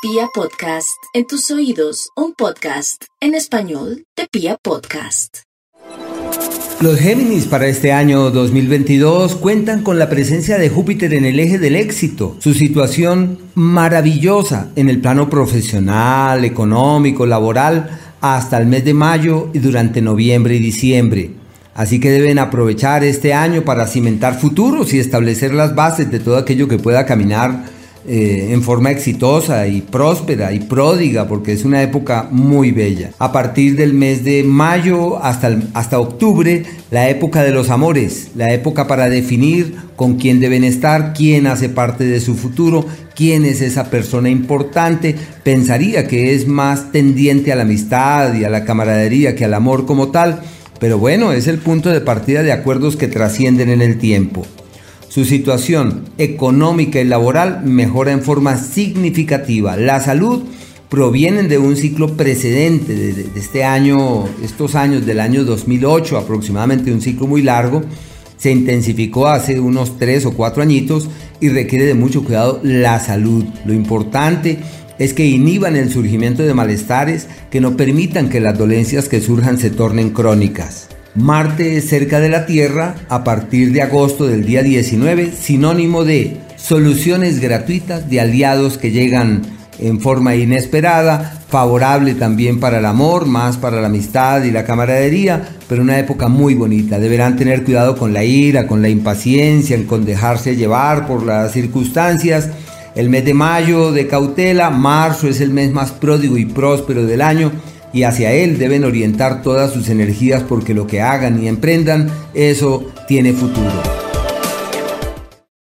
Pia Podcast, en tus oídos, un podcast en español de Pia Podcast. Los Géminis para este año 2022 cuentan con la presencia de Júpiter en el eje del éxito, su situación maravillosa en el plano profesional, económico, laboral, hasta el mes de mayo y durante noviembre y diciembre. Así que deben aprovechar este año para cimentar futuros y establecer las bases de todo aquello que pueda caminar eh, en forma exitosa y próspera y pródiga porque es una época muy bella. A partir del mes de mayo hasta, hasta octubre, la época de los amores, la época para definir con quién deben estar, quién hace parte de su futuro, quién es esa persona importante. Pensaría que es más tendiente a la amistad y a la camaradería que al amor como tal. Pero bueno, es el punto de partida de acuerdos que trascienden en el tiempo. Su situación económica y laboral mejora en forma significativa. La salud provienen de un ciclo precedente de, este año, estos años del año 2008, aproximadamente un ciclo muy largo. Se intensificó hace unos tres o cuatro añitos y requiere de mucho cuidado la salud. Lo importante es que inhiban el surgimiento de malestares que no permitan que las dolencias que surjan se tornen crónicas. Marte cerca de la Tierra a partir de agosto del día 19, sinónimo de soluciones gratuitas de aliados que llegan en forma inesperada, favorable también para el amor, más para la amistad y la camaradería, pero una época muy bonita. Deberán tener cuidado con la ira, con la impaciencia, con dejarse llevar por las circunstancias. El mes de mayo de cautela, marzo es el mes más pródigo y próspero del año y hacia Él deben orientar todas sus energías porque lo que hagan y emprendan, eso tiene futuro.